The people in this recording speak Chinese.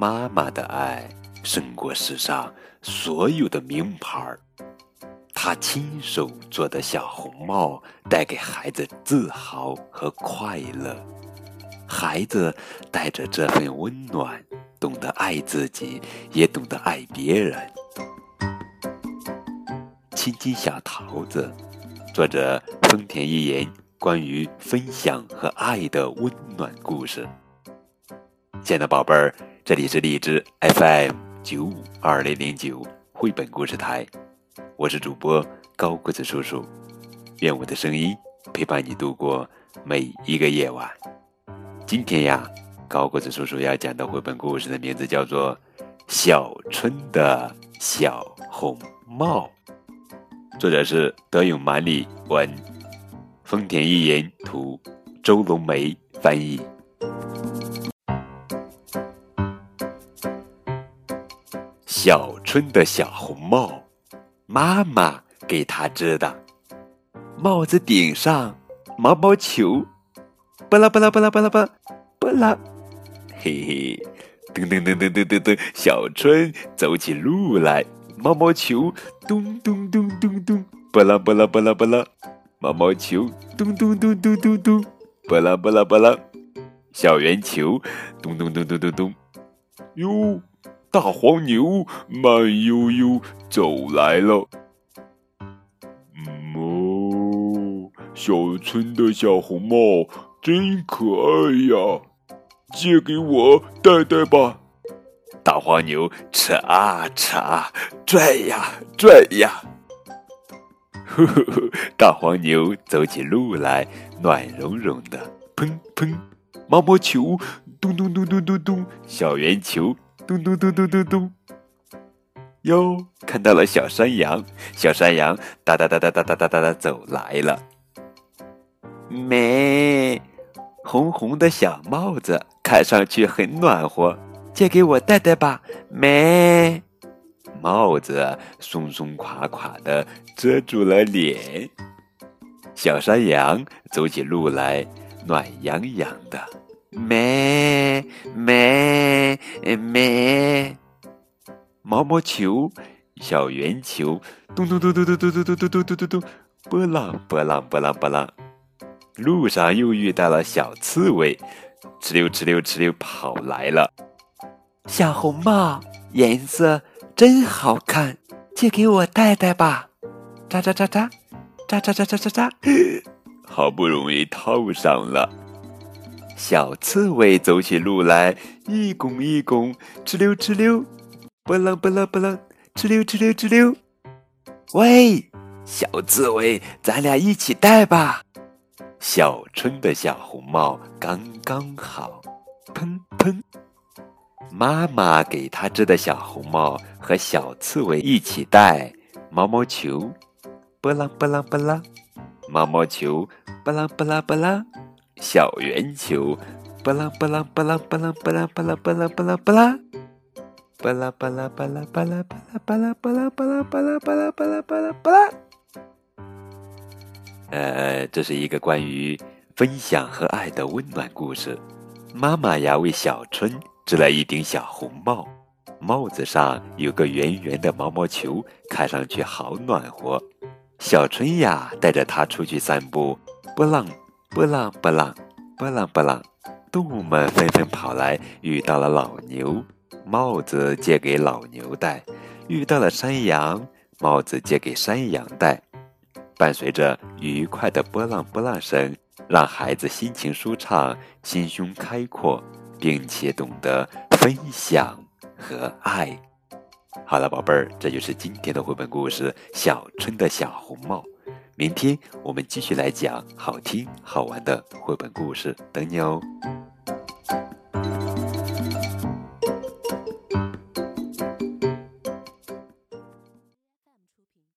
妈妈的爱胜过世上所有的名牌儿。她亲手做的小红帽带给孩子自豪和快乐，孩子带着这份温暖，懂得爱自己，也懂得爱别人。亲亲小桃子，作者丰田一言，关于分享和爱的温暖故事。亲爱的宝贝儿，这里是荔枝 FM 九五二零零九绘本故事台，我是主播高个子叔叔，愿我的声音陪伴你度过每一个夜晚。今天呀，高个子叔叔要讲的绘本故事的名字叫做《小春的小红帽》。作者是德永满里文，丰田一言图，周龙梅翻译。小春的小红帽，妈妈给她织的。帽子顶上毛毛球，巴拉巴拉巴拉巴拉巴巴拉，嘿嘿，噔噔噔噔噔噔噔，小春走起路来。毛毛球咚咚咚咚咚，巴拉巴拉巴拉巴拉，毛毛球咚咚咚咚咚咚，巴拉巴拉巴拉，小圆球咚咚咚咚咚咚，哟，大黄牛慢悠悠走来了。哦，小村的小红帽真可爱呀，借给我戴戴吧。大黄牛扯啊扯啊，拽呀拽呀，呵呵呵！大黄牛走起路来暖融融的，砰砰！毛毛球咚咚咚咚咚咚，小圆球咚咚咚咚咚咚。哟，看到了小山羊，小山羊哒哒哒哒哒哒哒哒哒走来了。咩，红红的小帽子看上去很暖和。借给我戴戴吧，没帽子松松垮垮的遮住了脸。小山羊走起路来暖洋洋的，咩咩咩毛毛球，小圆球，咚咚咚咚咚咚咚咚咚咚咚咚，波浪波浪波浪波浪。路上又遇到了小刺猬，哧溜哧溜哧溜跑来了。小红帽颜色真好看，借给我戴戴吧。扎扎扎扎，扎扎扎扎扎扎，好不容易套上了。小刺猬走起路来一拱一拱，哧溜哧溜，波浪波浪波浪，哧溜哧溜哧溜。喂，小刺猬，咱俩一起戴吧。小春的小红帽刚刚好，砰砰。妈妈给他织的小红帽和小刺猬一起戴，毛毛球，波浪波浪波浪，毛毛球，波浪波浪波浪，小圆球，巴拉巴拉巴拉巴拉巴拉巴拉巴拉巴拉巴拉，巴拉巴拉巴拉巴拉巴拉巴拉巴拉巴拉巴拉巴拉巴拉巴拉巴拉。呃，这是一个关于分享和爱的温暖故事。妈妈呀，为小春。织了一顶小红帽，帽子上有个圆圆的毛毛球，看上去好暖和。小春呀，带着它出去散步，波浪波浪波浪波浪波浪，动物们纷纷跑来。遇到了老牛，帽子借给老牛戴；遇到了山羊，帽子借给山羊戴。伴随着愉快的波浪波浪声，让孩子心情舒畅，心胸开阔。并且懂得分享和爱。好了，宝贝儿，这就是今天的绘本故事《小春的小红帽》。明天我们继续来讲好听好玩的绘本故事，等你哦。